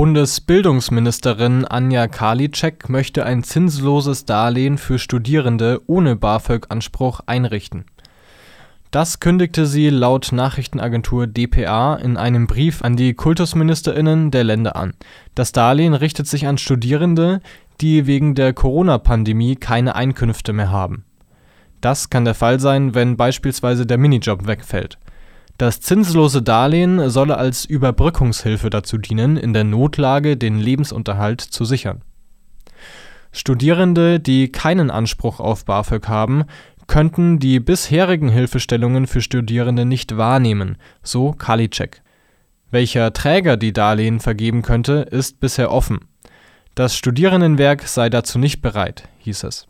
Bundesbildungsministerin Anja Karliczek möchte ein zinsloses Darlehen für Studierende ohne BAföG-Anspruch einrichten. Das kündigte sie laut Nachrichtenagentur dpa in einem Brief an die Kultusministerinnen der Länder an. Das Darlehen richtet sich an Studierende, die wegen der Corona-Pandemie keine Einkünfte mehr haben. Das kann der Fall sein, wenn beispielsweise der Minijob wegfällt das zinslose Darlehen solle als Überbrückungshilfe dazu dienen, in der Notlage den Lebensunterhalt zu sichern. Studierende, die keinen Anspruch auf BAföG haben, könnten die bisherigen Hilfestellungen für Studierende nicht wahrnehmen, so Karliczek. Welcher Träger die Darlehen vergeben könnte, ist bisher offen. Das Studierendenwerk sei dazu nicht bereit, hieß es